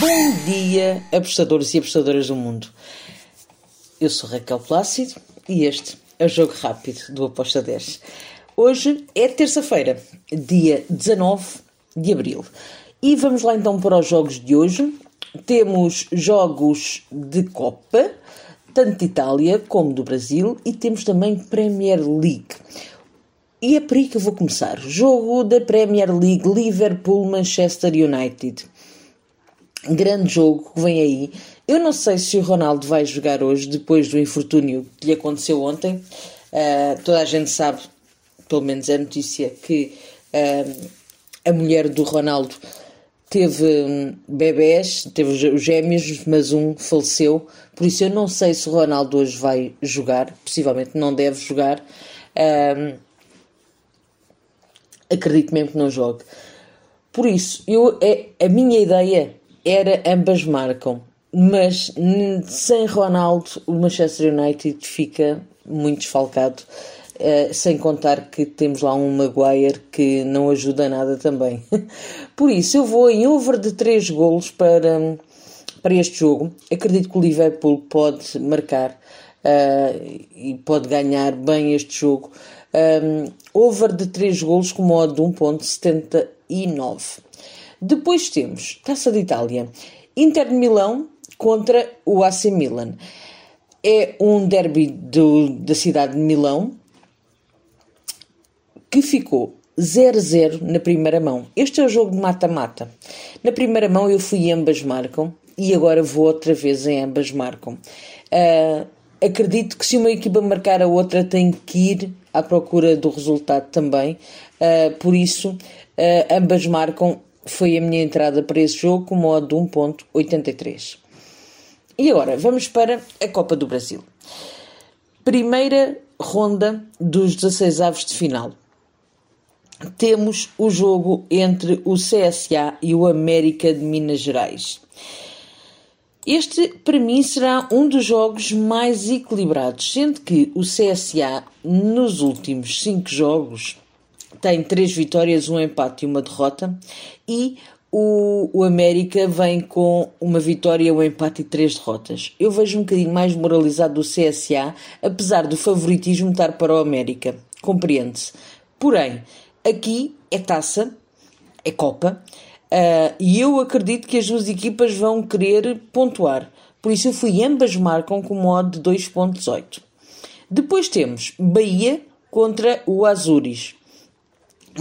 Bom dia, apostadores e apostadoras do mundo. Eu sou Raquel Plácido e este é o Jogo Rápido do Aposta 10. Hoje é terça-feira, dia 19 de abril. E vamos lá então para os jogos de hoje. Temos jogos de Copa, tanto de Itália como do Brasil, e temos também Premier League. E é por aí que eu vou começar. Jogo da Premier League Liverpool-Manchester United. Grande jogo que vem aí. Eu não sei se o Ronaldo vai jogar hoje, depois do infortúnio que lhe aconteceu ontem. Uh, toda a gente sabe, pelo menos é notícia, que uh, a mulher do Ronaldo teve um, bebés, teve os gêmeos, mas um faleceu. Por isso eu não sei se o Ronaldo hoje vai jogar. Possivelmente não deve jogar. Uh, acredito mesmo que não jogue. Por isso, eu, é, a minha ideia era ambas marcam, mas sem Ronaldo o Manchester United fica muito desfalcado, uh, sem contar que temos lá um Maguire que não ajuda nada também. Por isso, eu vou em over de 3 golos para, para este jogo. Acredito que o Liverpool pode marcar uh, e pode ganhar bem este jogo. Um, over de 3 golos com modo de 1.79. Depois temos Taça de Itália. Inter de Milão contra o AC Milan. É um derby do, da cidade de Milão que ficou 0-0 na primeira mão. Este é o jogo de mata-mata. Na primeira mão eu fui e ambas marcam e agora vou outra vez em ambas marcam. Uh, acredito que se uma equipa marcar a outra tem que ir à procura do resultado também. Uh, por isso, uh, ambas marcam. Foi a minha entrada para esse jogo com modo de 1.83. E agora, vamos para a Copa do Brasil. Primeira ronda dos 16 avos de final. Temos o jogo entre o CSA e o América de Minas Gerais. Este, para mim, será um dos jogos mais equilibrados, sendo que o CSA, nos últimos cinco jogos, tem três vitórias, um empate e uma derrota, e o, o América vem com uma vitória, um empate e três derrotas. Eu vejo um bocadinho mais moralizado do CSA, apesar do favoritismo estar para o América. Compreende-se. Porém, aqui é taça, é Copa, Uh, e eu acredito que as duas equipas vão querer pontuar. Por isso eu fui ambas marcam com modo de 2.18. Depois temos Bahia contra o Azures.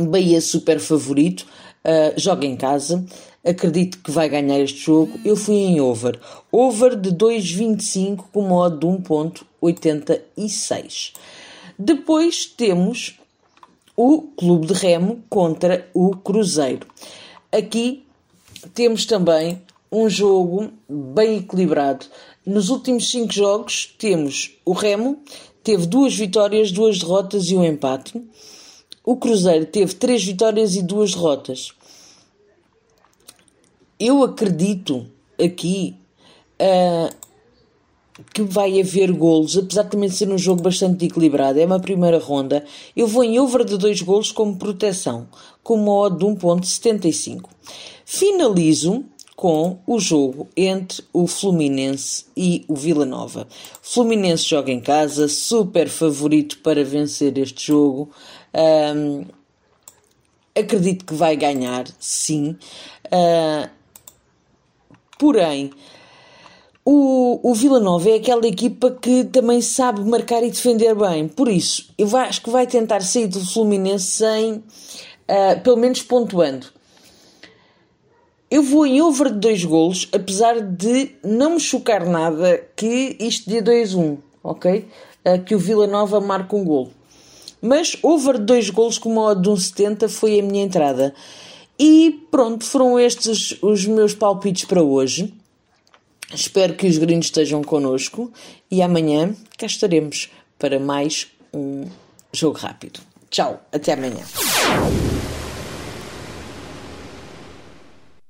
Bahia super favorito, uh, joga em casa, acredito que vai ganhar este jogo. Eu fui em over. Over de 2.25 com modo de 1.86. Depois temos o Clube de Remo contra o Cruzeiro. Aqui temos também um jogo bem equilibrado. Nos últimos cinco jogos temos o Remo, teve duas vitórias, duas derrotas e um empate. O Cruzeiro teve três vitórias e duas derrotas. Eu acredito aqui uh, que vai haver golos, apesar de também ser um jogo bastante equilibrado. É uma primeira ronda. Eu vou em over de dois golos como proteção, com uma odd de 1.75. Finalizo com o jogo entre o Fluminense e o Vila Nova. Fluminense joga em casa, super favorito para vencer este jogo. Um, acredito que vai ganhar, sim. Uh, porém, o, o Vila Nova é aquela equipa que também sabe marcar e defender bem. Por isso, eu acho que vai tentar sair do Fluminense sem, uh, pelo menos pontuando. Eu vou em over de dois golos, apesar de não me chocar nada que isto dê 2-1, ok? Uh, que o Vila Nova marque um gol. Mas over dois golos com uma odd de 1,70 foi a minha entrada. E pronto, foram estes os meus palpites para hoje. Espero que os gringos estejam connosco e amanhã cá estaremos para mais um jogo rápido. Tchau, até amanhã.